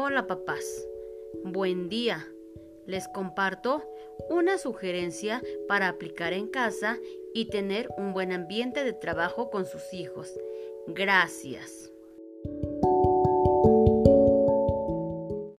Hola papás, buen día. Les comparto una sugerencia para aplicar en casa y tener un buen ambiente de trabajo con sus hijos. Gracias.